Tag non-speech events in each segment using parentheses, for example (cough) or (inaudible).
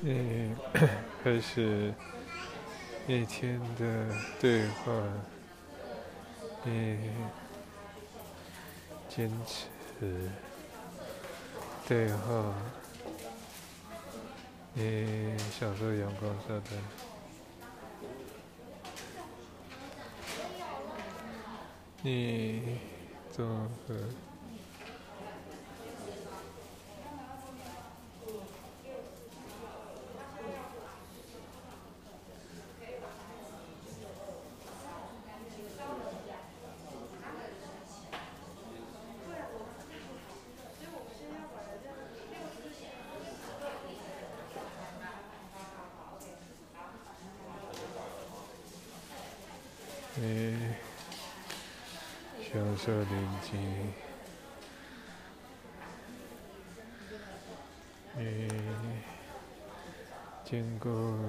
你 (coughs) 开始一天的对话，你坚持对话，你享受阳光下的，你综合。你享受宁静，你经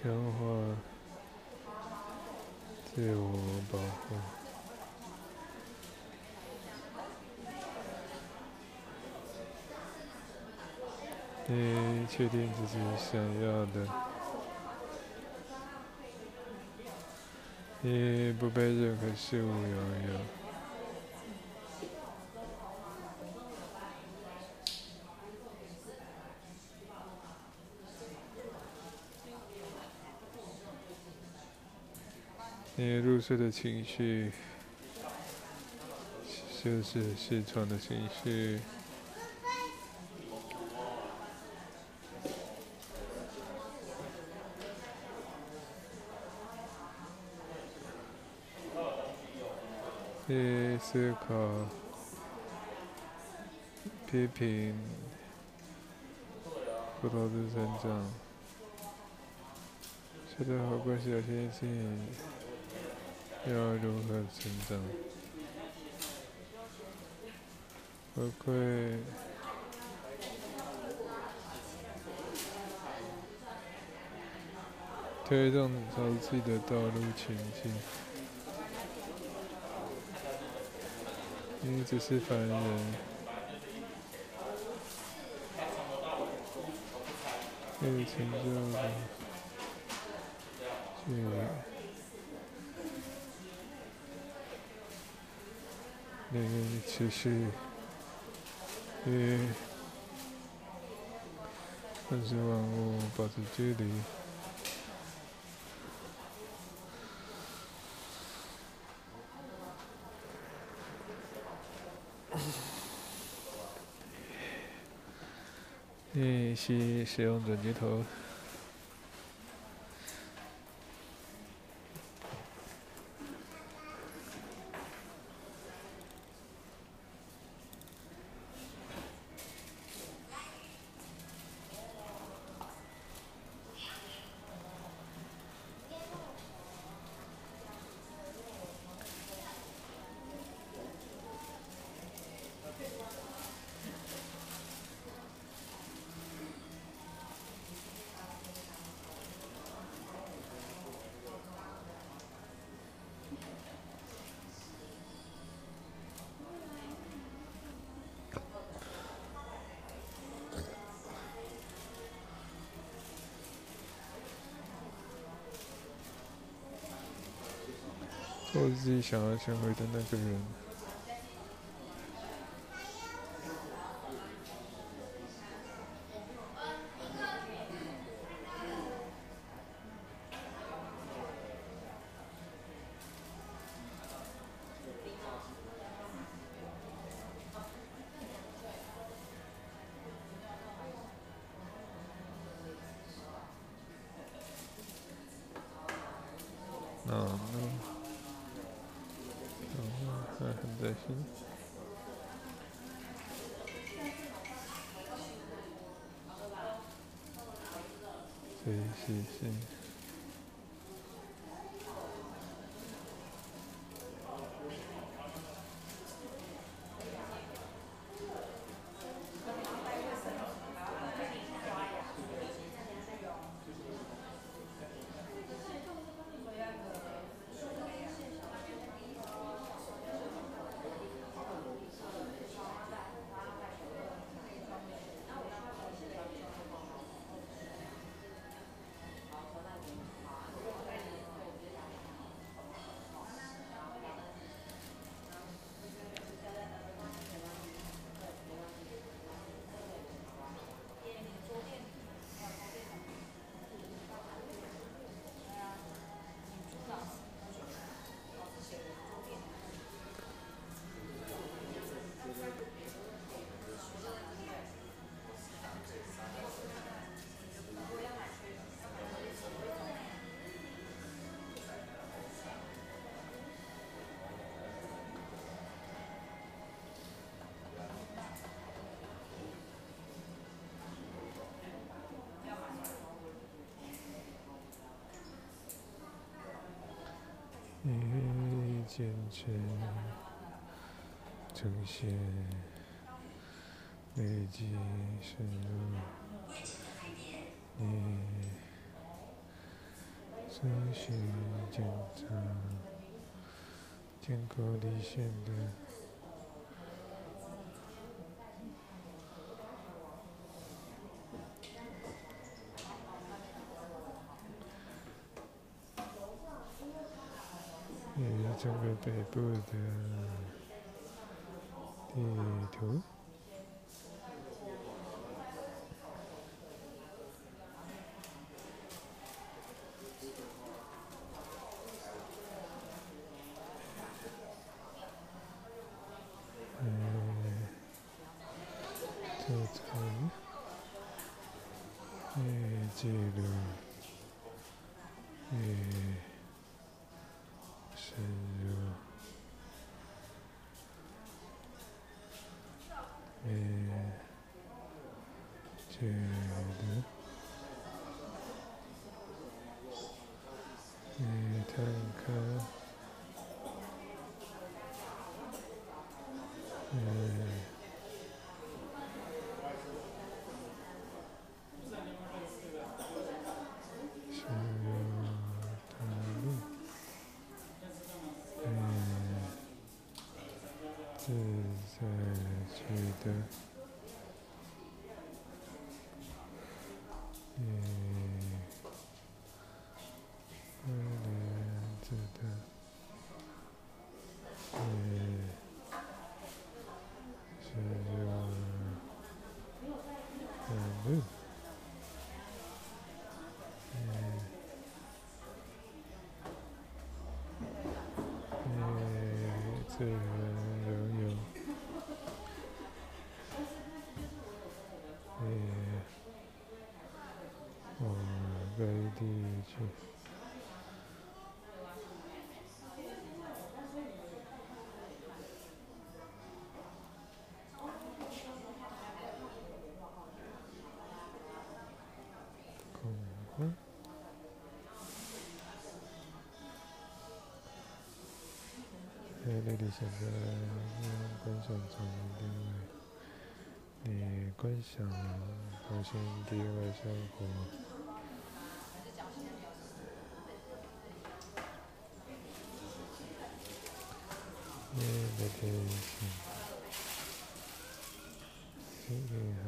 强化自我保护。你确定自己想要的？你不被任何事物拥有。你入睡的情绪，就是失床的情绪。去思考、批评、不同的成长，学着好关系小天性，要如何成长？回馈，推动朝自己的道路前进。你只是凡人，有成就的，你持续与万事万物保持距离。练习使用转接头。自己想要成为的那个人。还很担心。对，是是。一坚持呈现，累积深入你身心检查，间隔离线的。中国北部的地图，在觉得，嗯，快乐自的，嗯，是要快乐。那里。现在观赏中的，你观赏好像地外生活，那个天气，天气还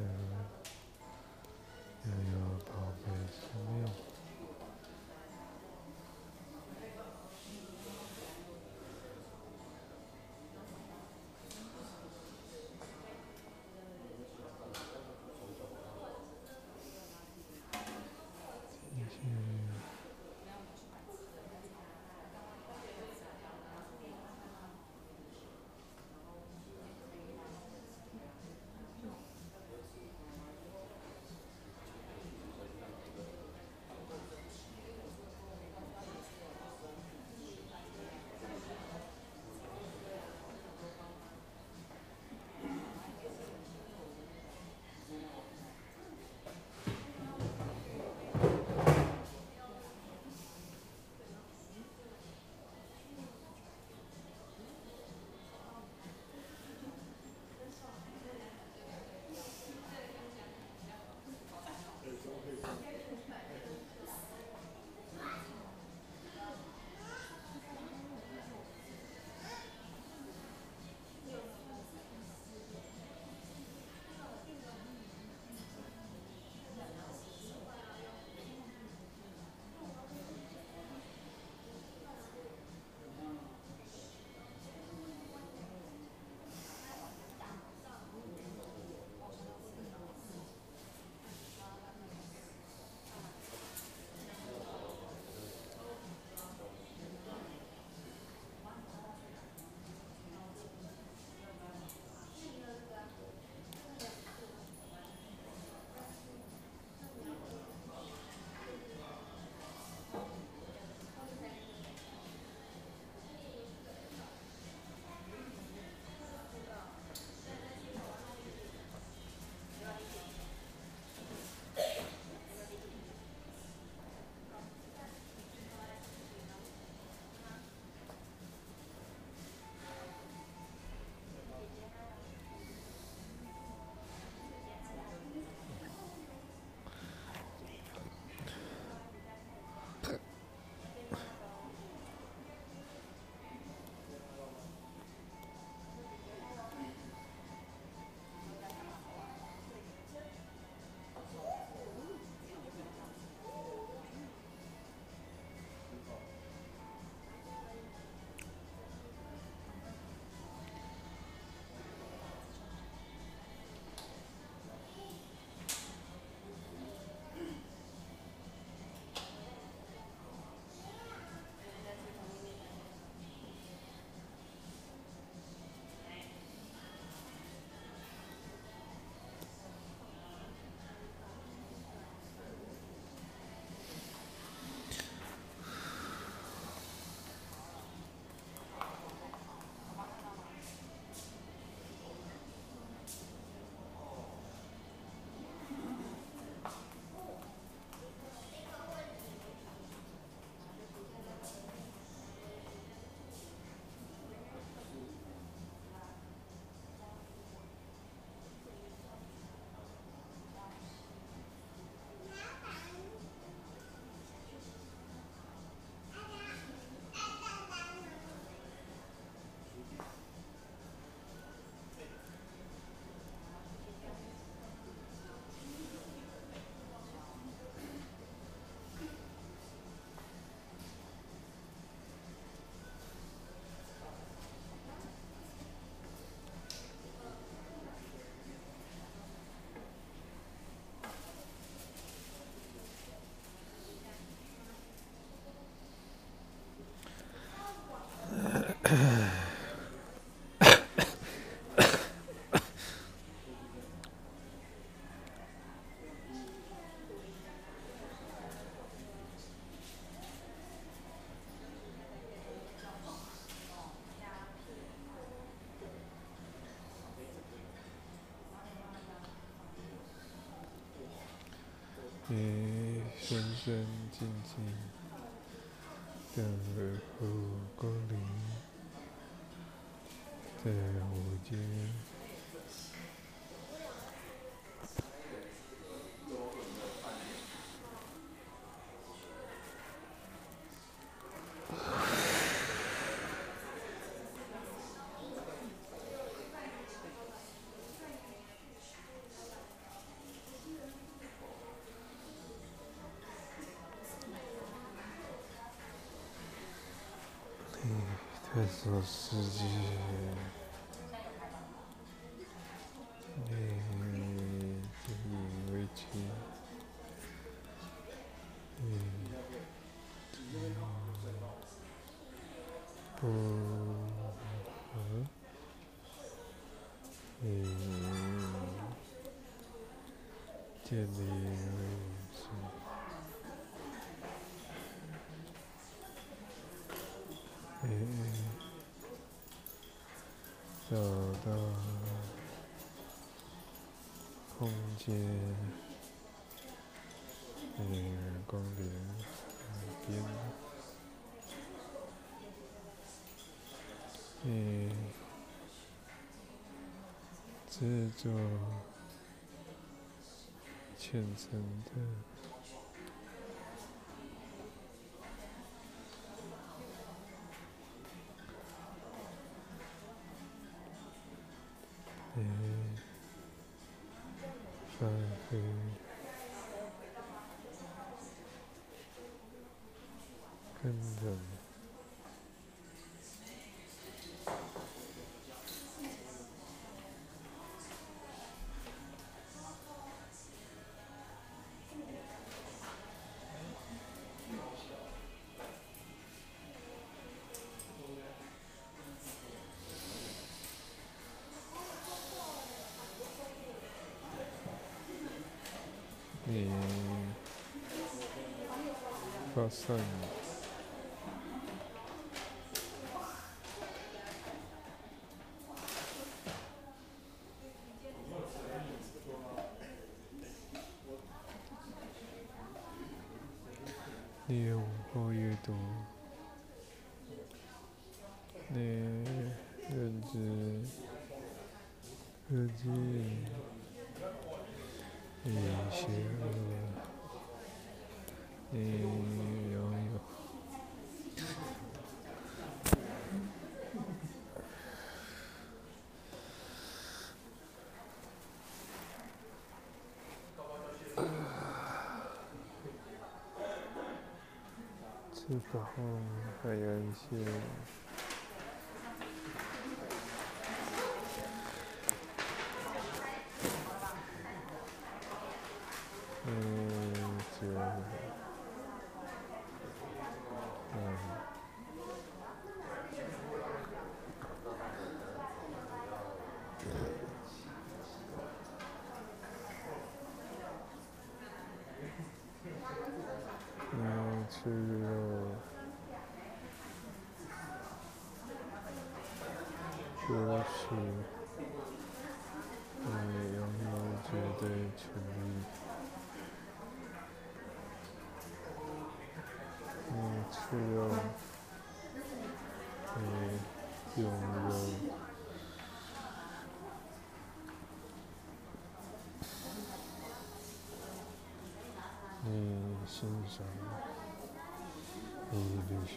你深深静静的耳后光临，在我间。世界，你以为奇，你不和，你建立。空间，嗯，光点边，嗯，制作浅层的。你发然后还有一些嗯就是嗯嗯其实了，就是你拥有绝对权利，你只有你拥有你欣赏。你必须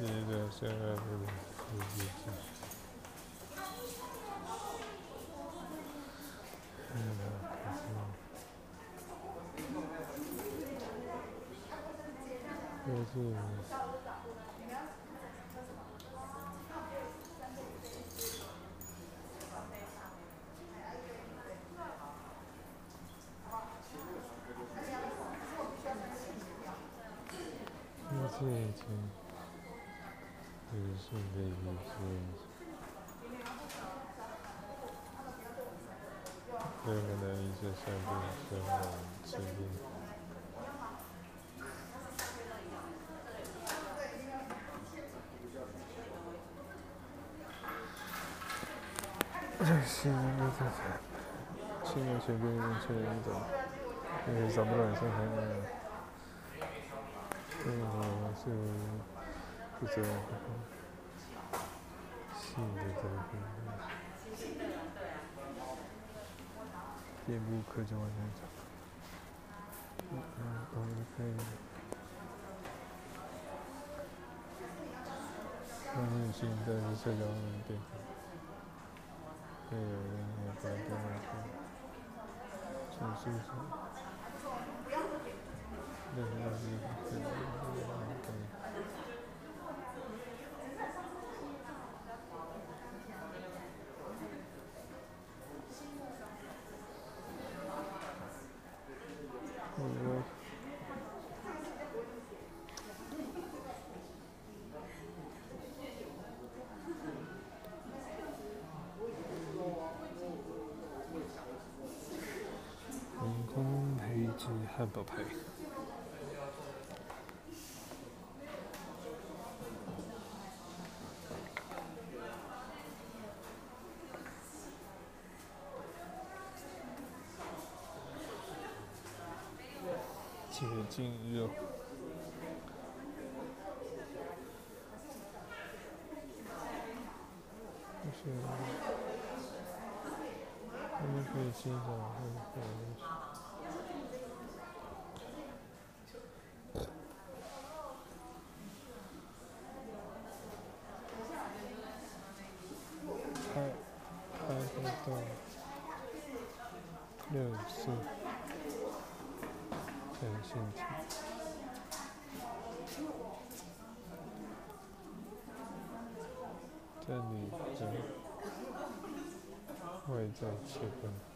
是的，现在是五五级。嗯，考试。六十五。六十五。六十。十五。六十五。六十五。六十五。五。十五。六十五。六十五。是，可是。界无数的一切。所有的一切善变、生亡、生命，这些都在七年前被人确认的，因为找不到生还的，所以我是不知道新的这个。遍布科技万象场，嗯，我们可以，相信现在是社交软件，会有人也在跟我说，请试试，任何一汉堡排。接近肉。不是，我们可以欣赏很多。六四，全身体，这里的外在气氛。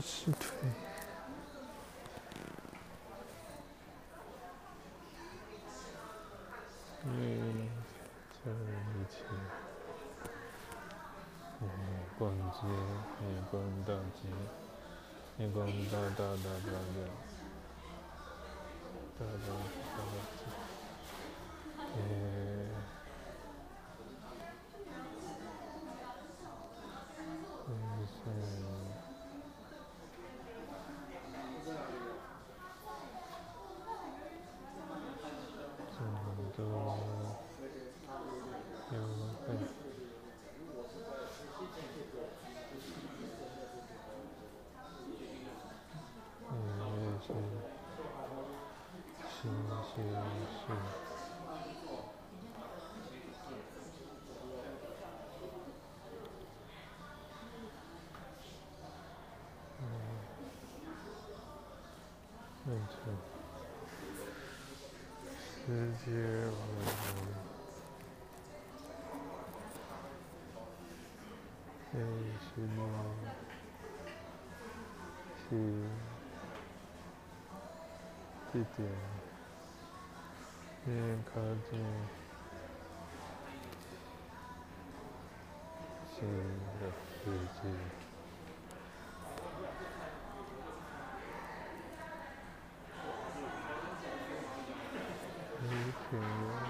是腿，嗯，这一切，嗯，逛街，夜光大街，夜光大大大大的，大大大大，世界万物，爱是梦，是地点，越靠近新的世界。嗯。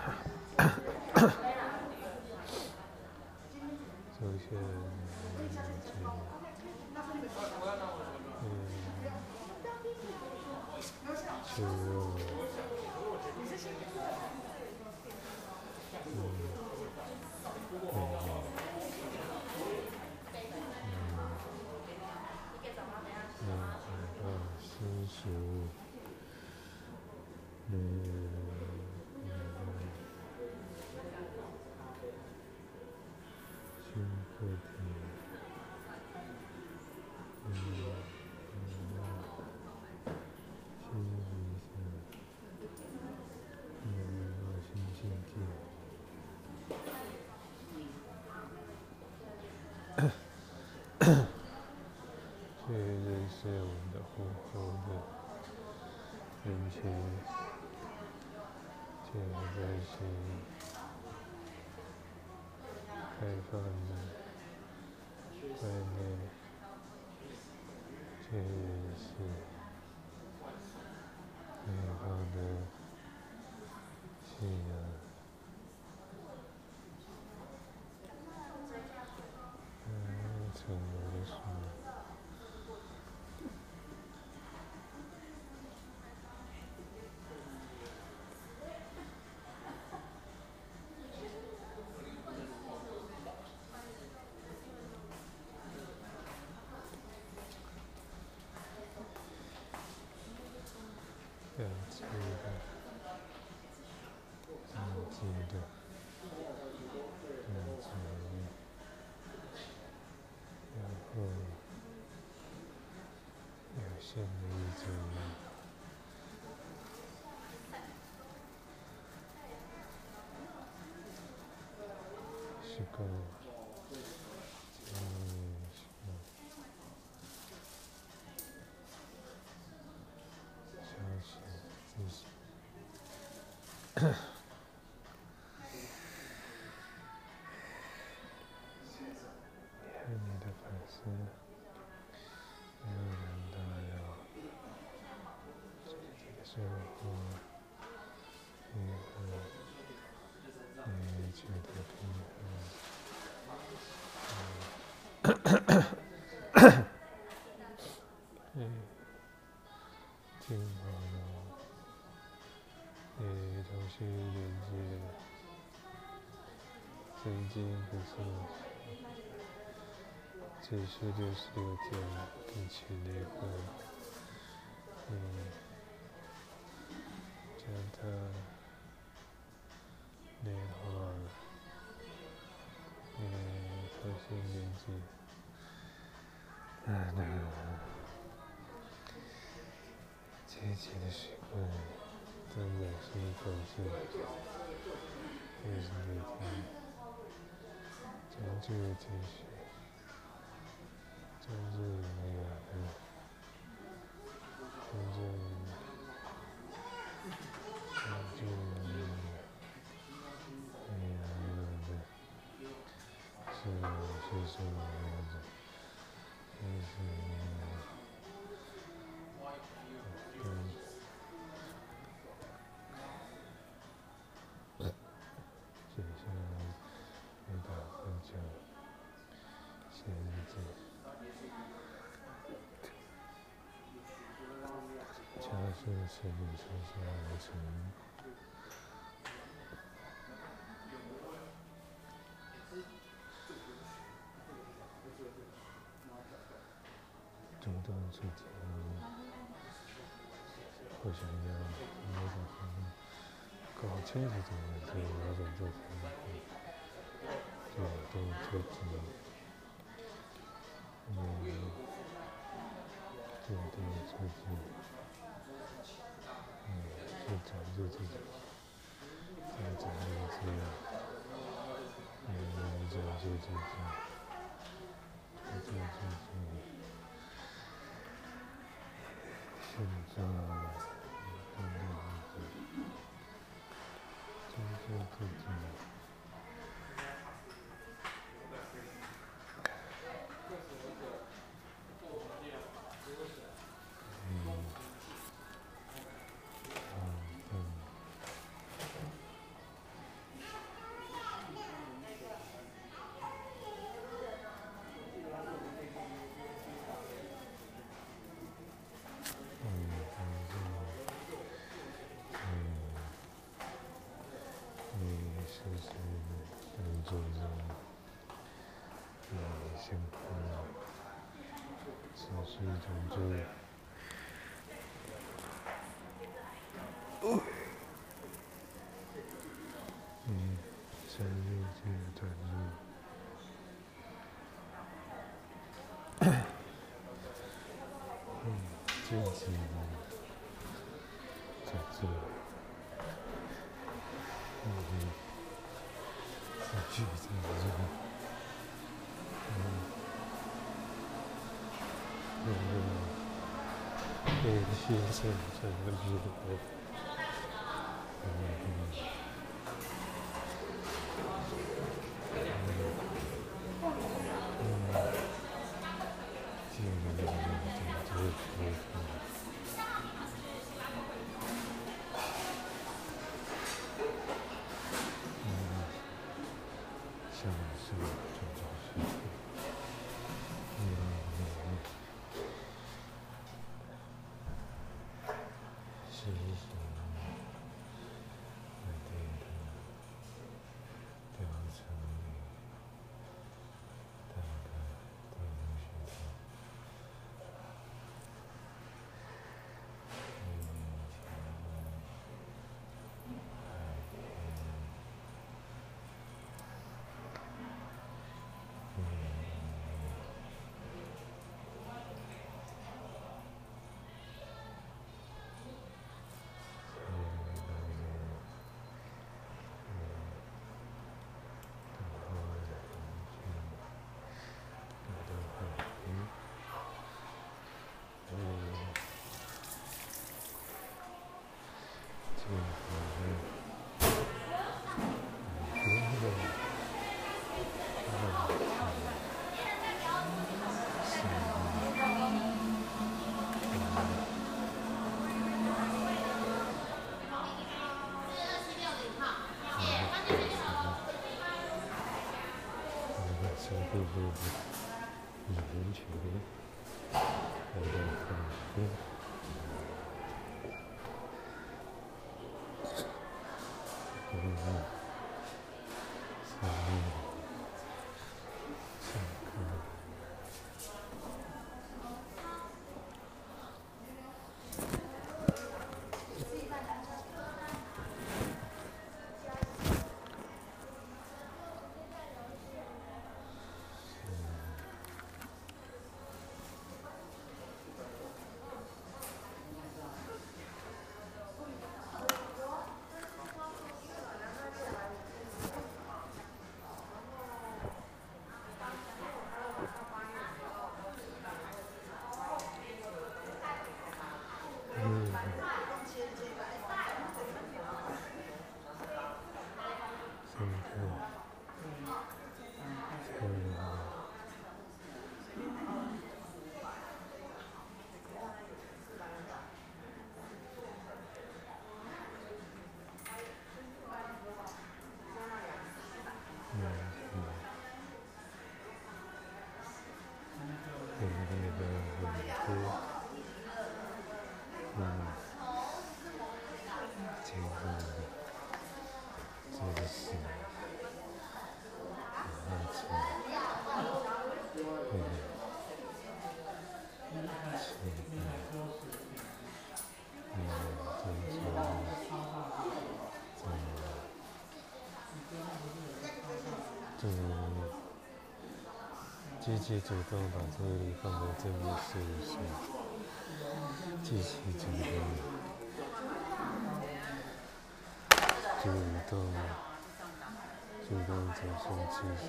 嗯，人群，这个是开放的外面，这是开放的信仰。有限的一组，是够。曾经不是这是六十六天，并且那个，嗯，将它心连接，啊，那个阶级的习惯，真的是一种是，就是每天。专注的继续，专注那个，专注，专注那是是那样子，就是。搞清楚这个问题，哪种做法就都推进，嗯，就都推进，嗯，就讲究自己，再讲究自己，嗯，讲究自己，讲究自己。现在，正自是一种最，嗯，深入进转入，嗯，渐渐嗯，谢谢，这个是这个，这个是，啊，这个，这个，嗯，这个，这个，这个。积极主动把注意力放在这件事上，积极主动，主动，主动走向积极，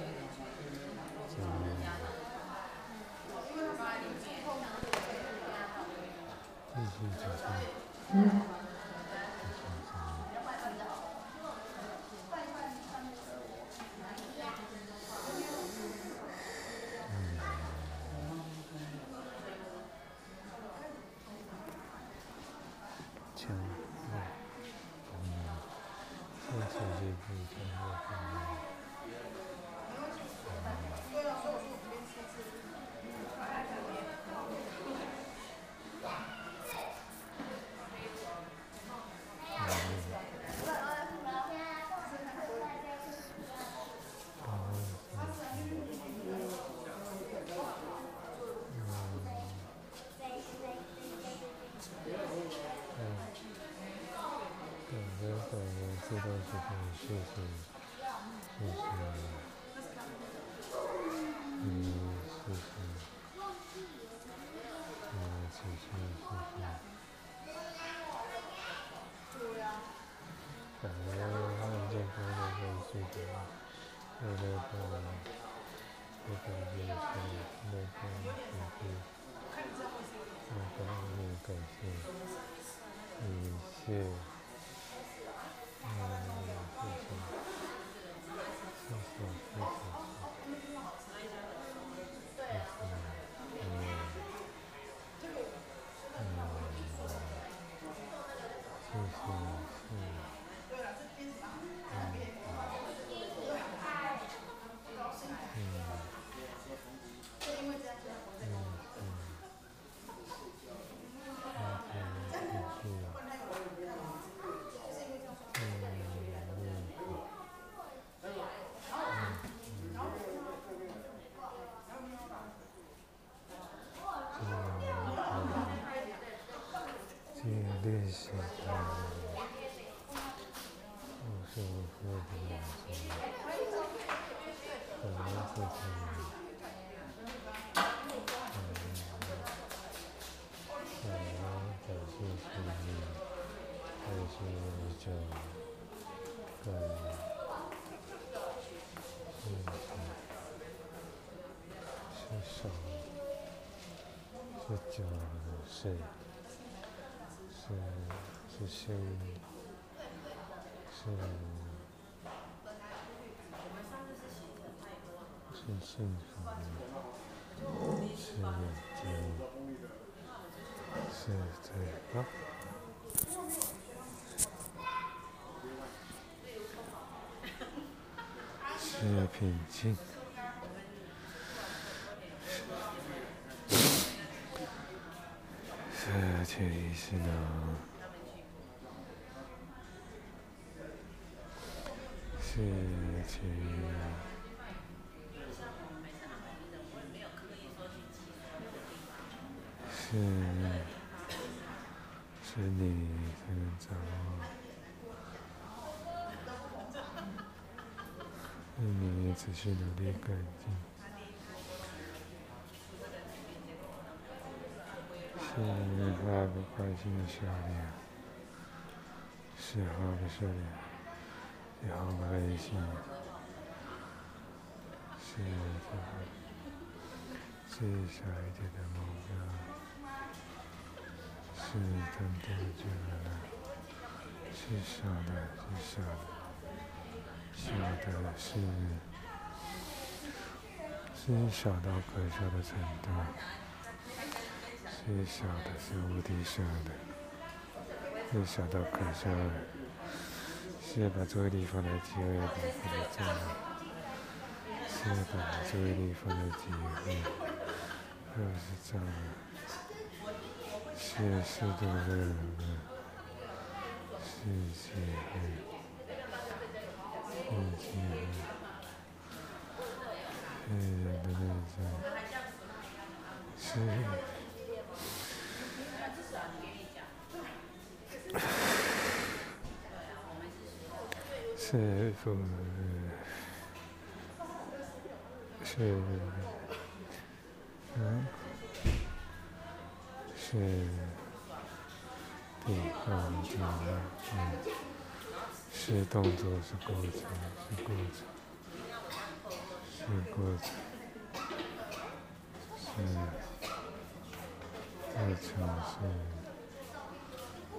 正面，积极主动。 예. 是是是幸是是幸福，是眼睛，是嘴巴，是平静。潜意识呢？是潜，是是你才能掌握，你只需努力改进。是发不开心的笑脸，是发的笑脸，是好开心，是是小一点的目标，是真正的，是小的，是小的，小的是是小到可笑的程度。是小的，是无敌小的，是小到可笑的，是把注意力放在机会部分的重要，是把注意力放在机会，二是这样的，是适度的人们，是机会，是机会，是人的内在，是。是否是，嗯，是地方地嗯，是动作是过程是过程是过程是过程是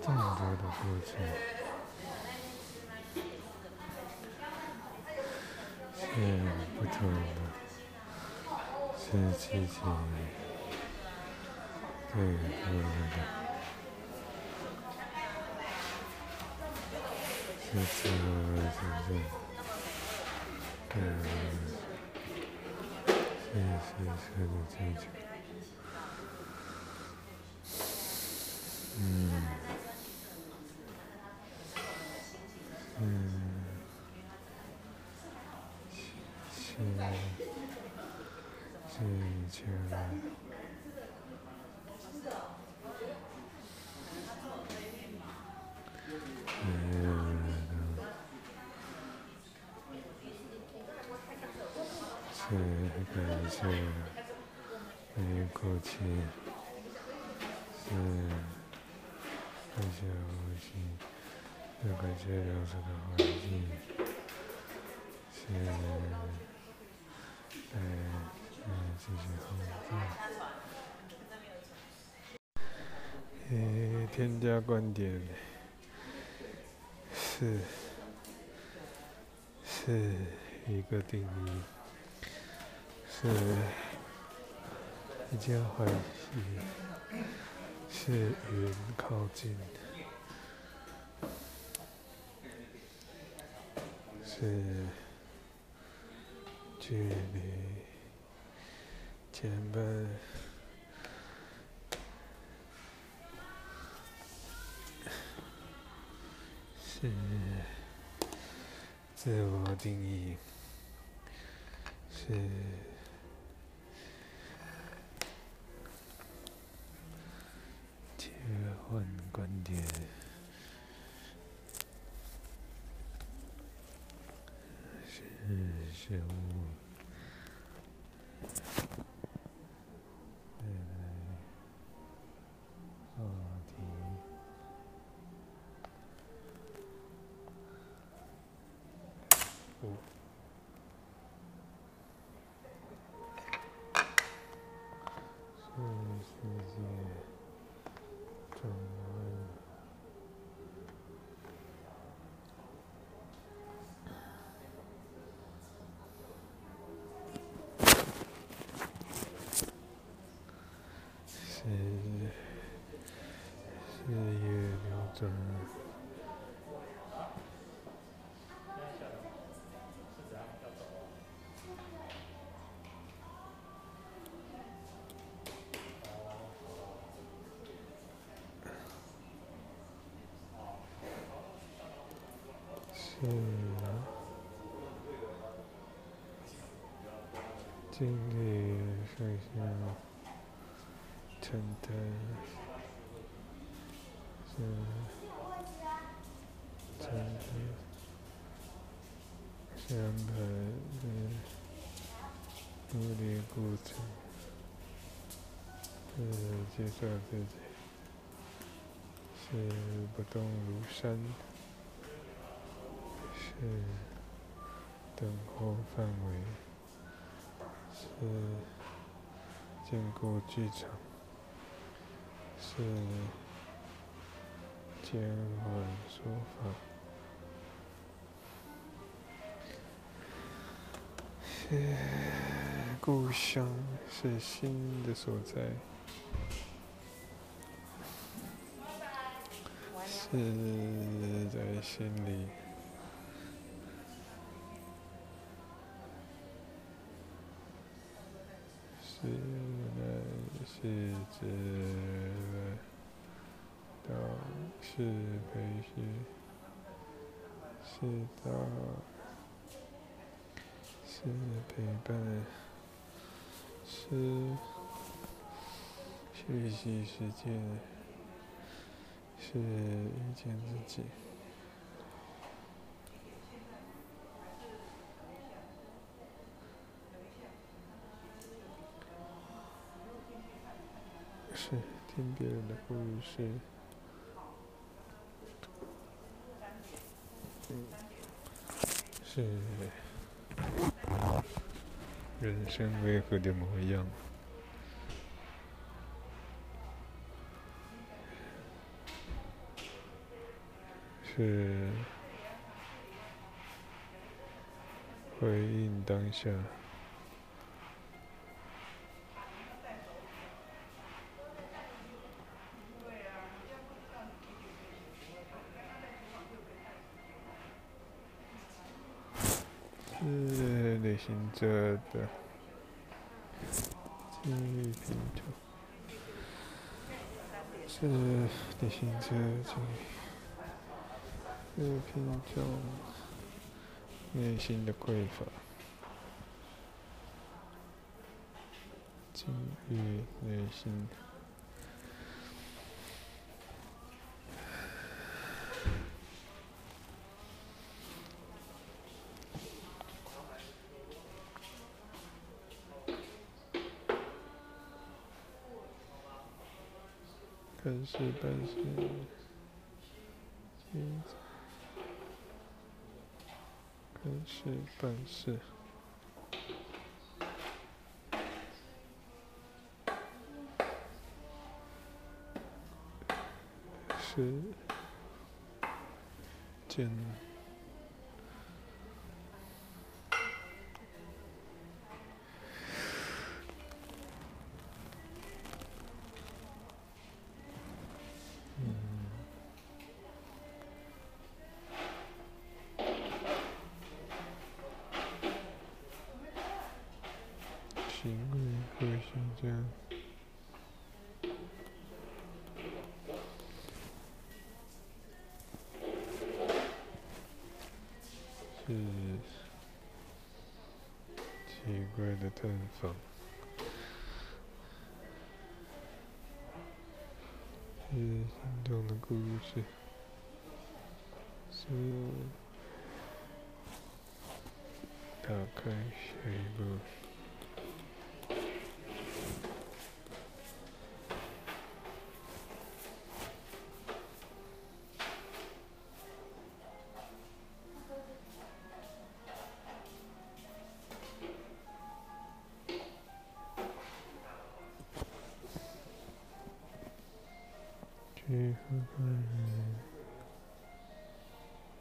动作的过程，是不同的。是自己对我的，是自我真正对是是是的，嗯，嗯，是。是前，嗯，是感谢没过去，是感谢呼吸，是感谢流逝的环境，是。谢谢好，诶，添加观点是是一个定义，是一件欢喜，是云靠近，是距离。前半是自我定义，是切换观点，是事物。是经历水下。真的是真的相爱的努力过程，是接受自己，是不动如山，是等候范围，是经过剧场。是减缓说法，故乡，是心的所在，是在心里，是来是指。到是培训，是到是陪伴，是学习时间，是遇见自己。是听别人的故事，是。是人生为何的模样，是回应当下。行者的记忆拼图，是旅行者记忆拼图内心的匮乏，记忆内心。是，但是，可是，但是，是见。中的故事，是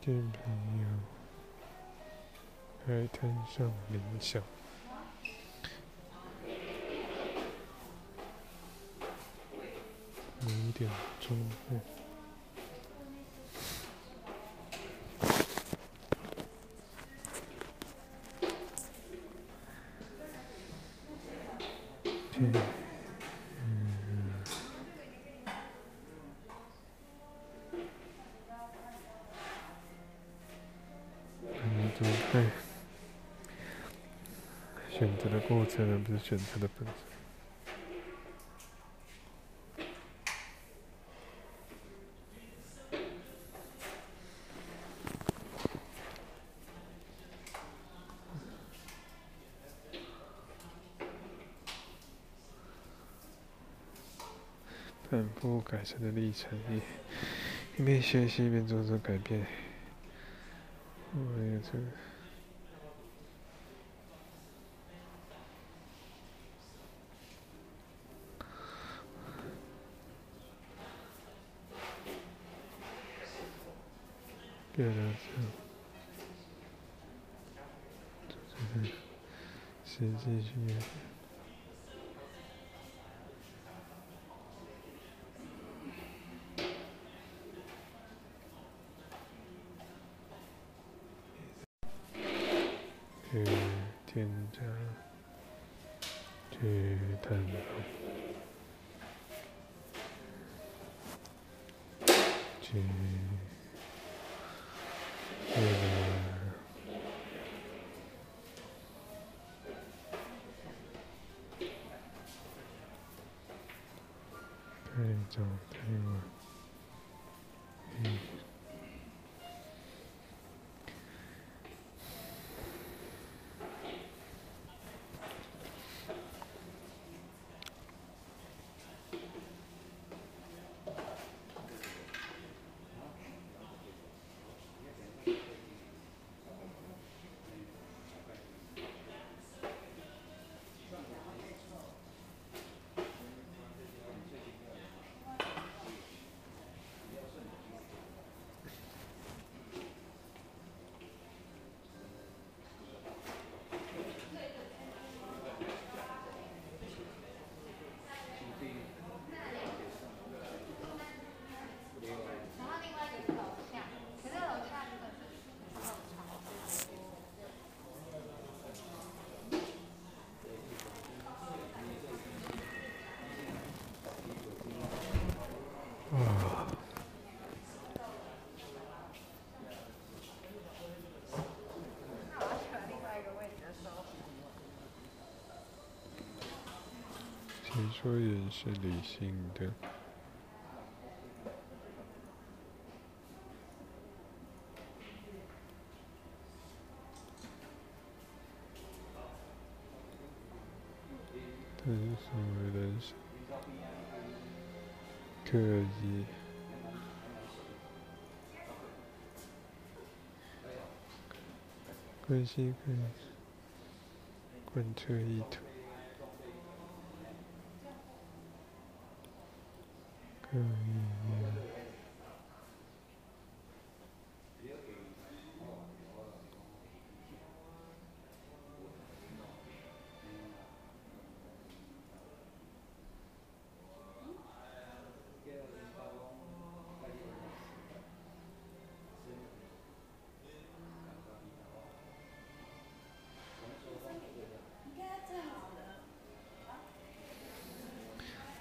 见朋友，海滩上冥想，择的过程而不是选择的本身。反复改善的历程，一边学习一边做出改变。我也这。别了解，这是实际训练。去添加，去探讨，去。太早太晚，嗯。你说也是理性的。但是所谓的刻意。关系可以贯彻意图，可以。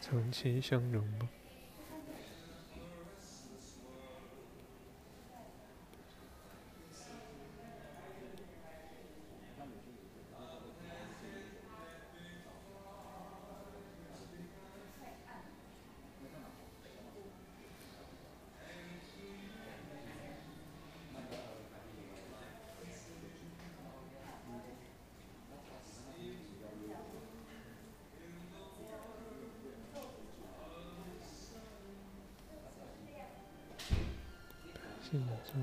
长期相容吗？现在做。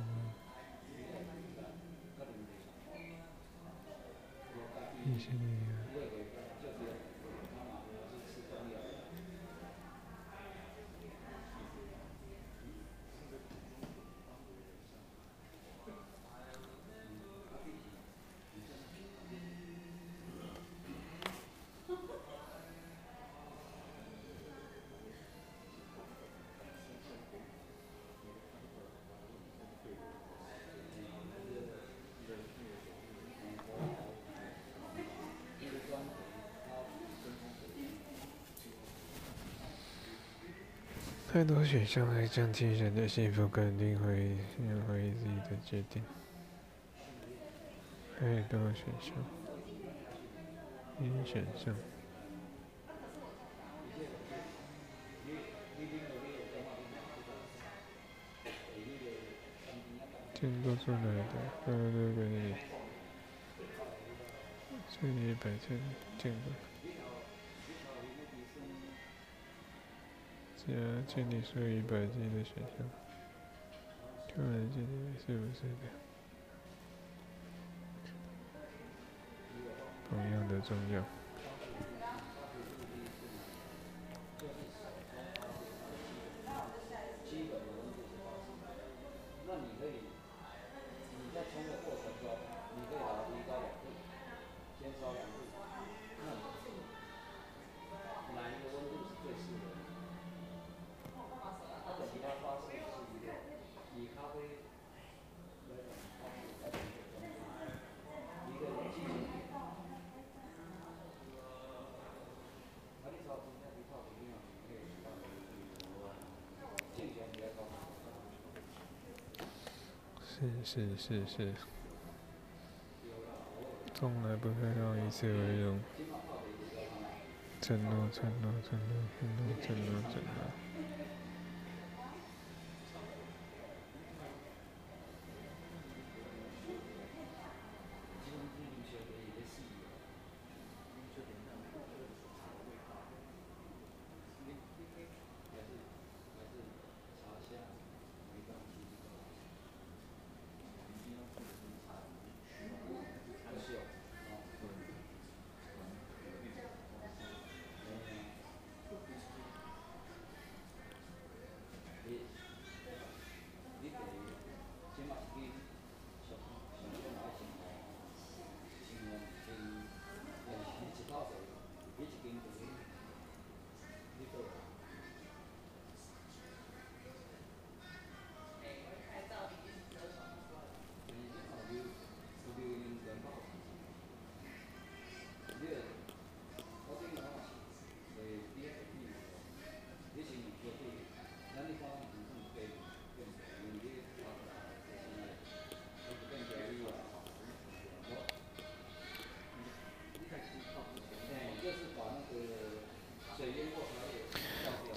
一些太多选项会降低人的幸福感，定会先怀疑自己的决定。太多选项，一选项，建构出来的，呃，对对对，这里摆成建构。加这里说一百 G 的选项，看看这里是不是的，同样的重要。是是是是，从来不会让一切为荣。承诺承诺承诺承诺承诺承诺。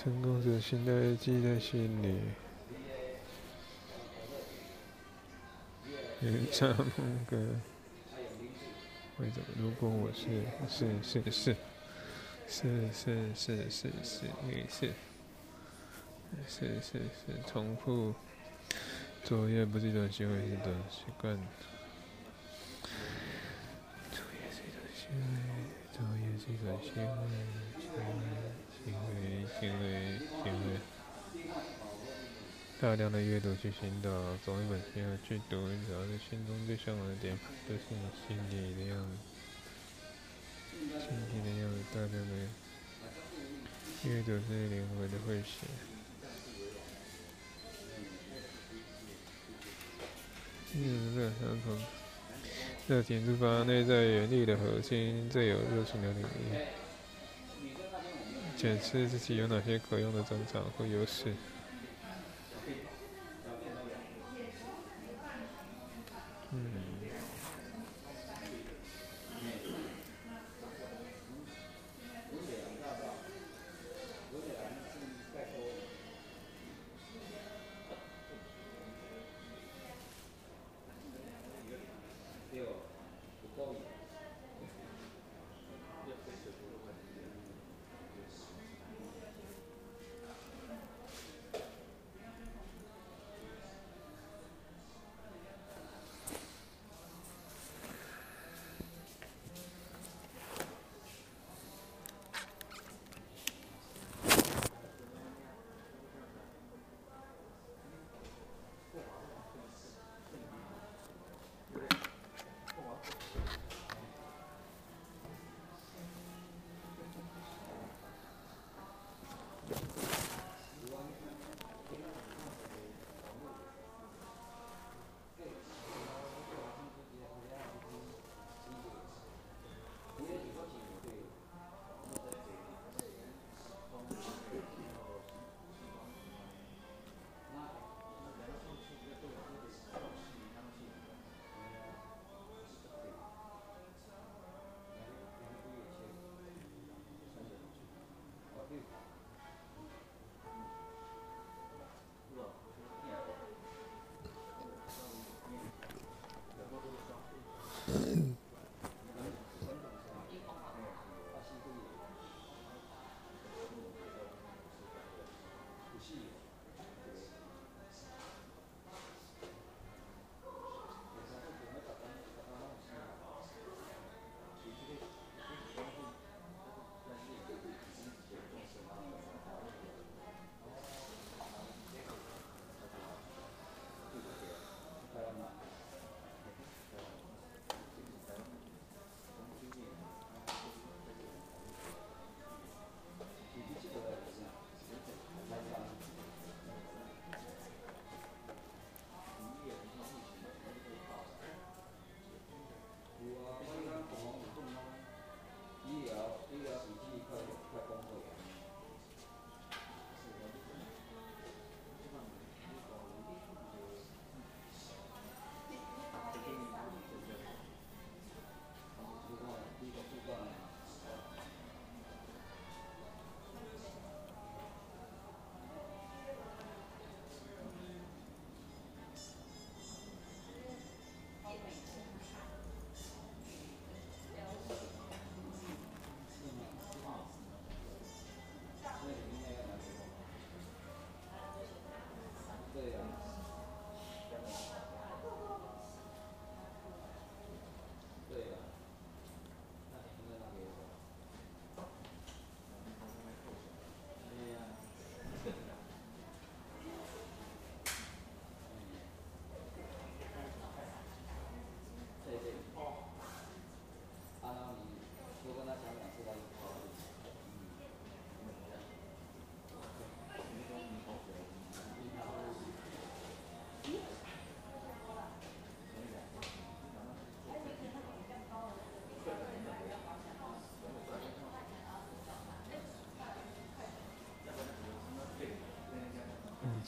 成功者心态记在心里。云上梦歌，为什么？如果我是是是是是是是是是女士，是是是重复作业不是一种行为，是一种习惯。作业是一种行为，作业是一种行为，行为行为。大量的阅读去寻找，总一本书去读，只要是心中最向往的点，都是你心里的样子，心里的样子。大量的阅读是灵魂的会写。嗯，热相同，热情出发，内在原力的核心，最有热情的领域，检视自己有哪些可用的增长或优势。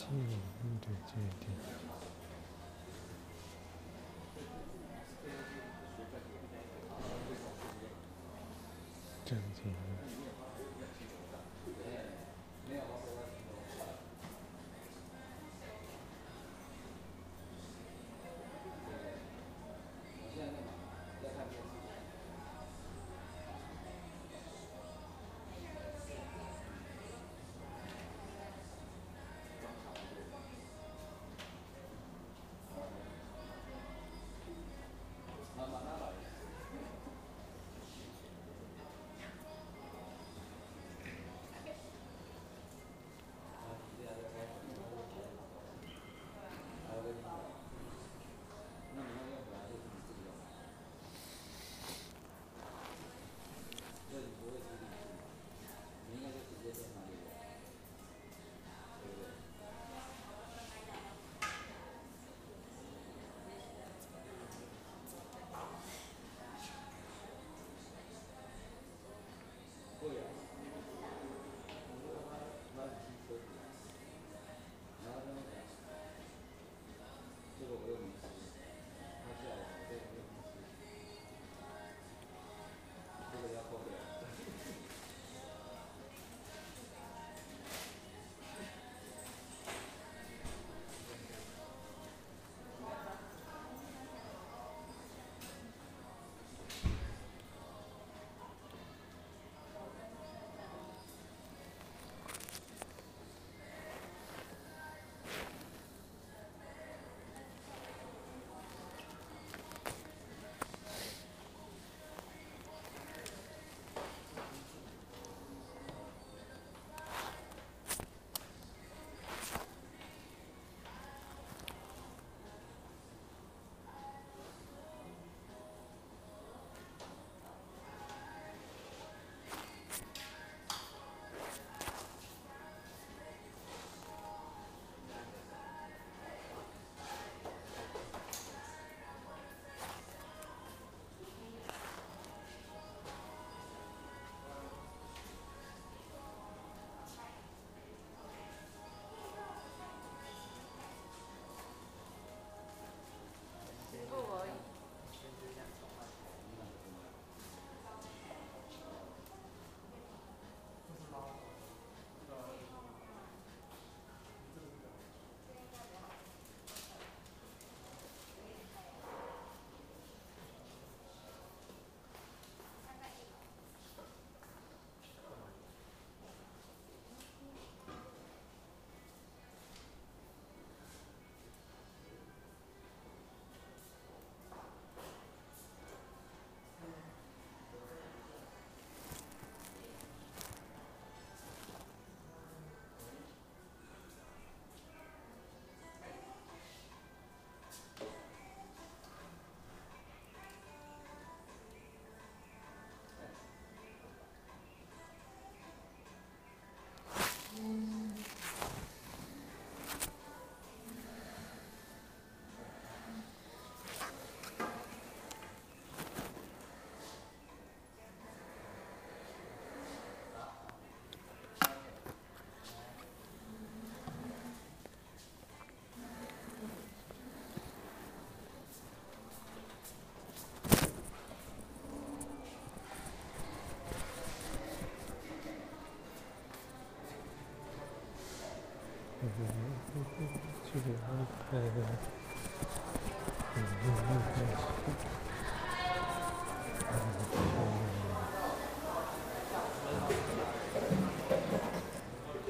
吸引的鉴定：正题。是安排的，嗯嗯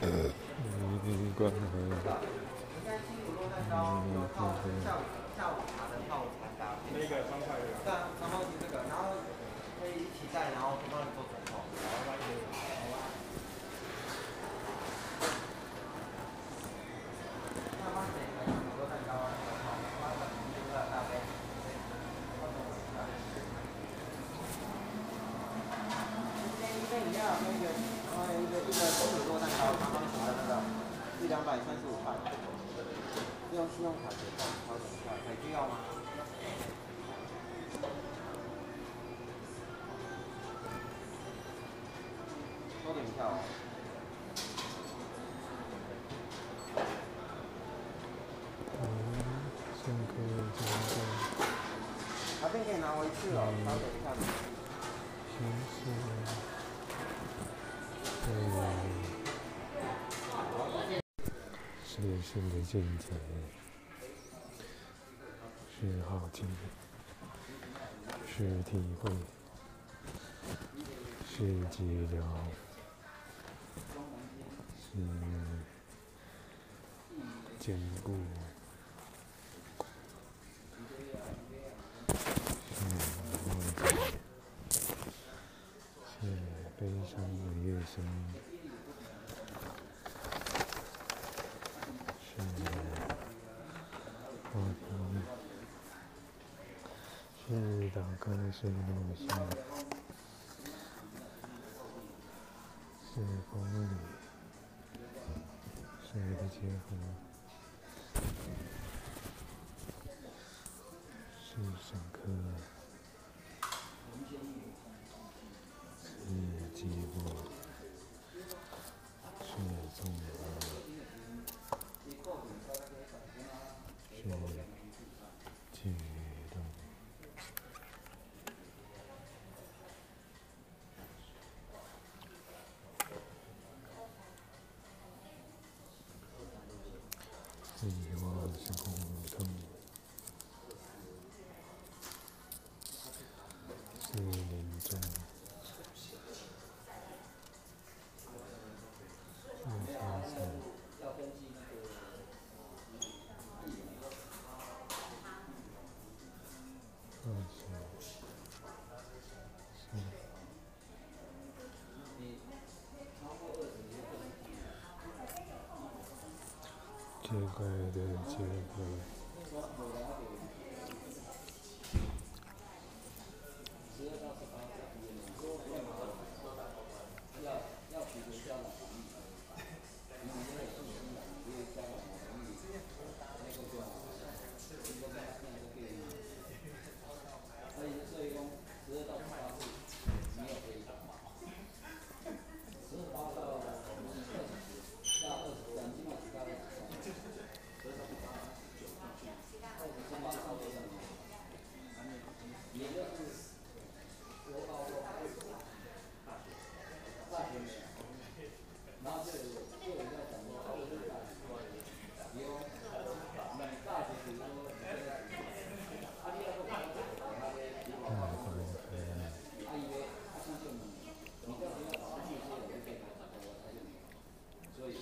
嗯，嗯，关门，嗯，关门。是的精彩，是好奇，是体会，是治疗，是坚固，打开水路线，是公里，水的结合，是深刻，是寂寞，是综合，是这块的结合。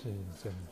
是真的。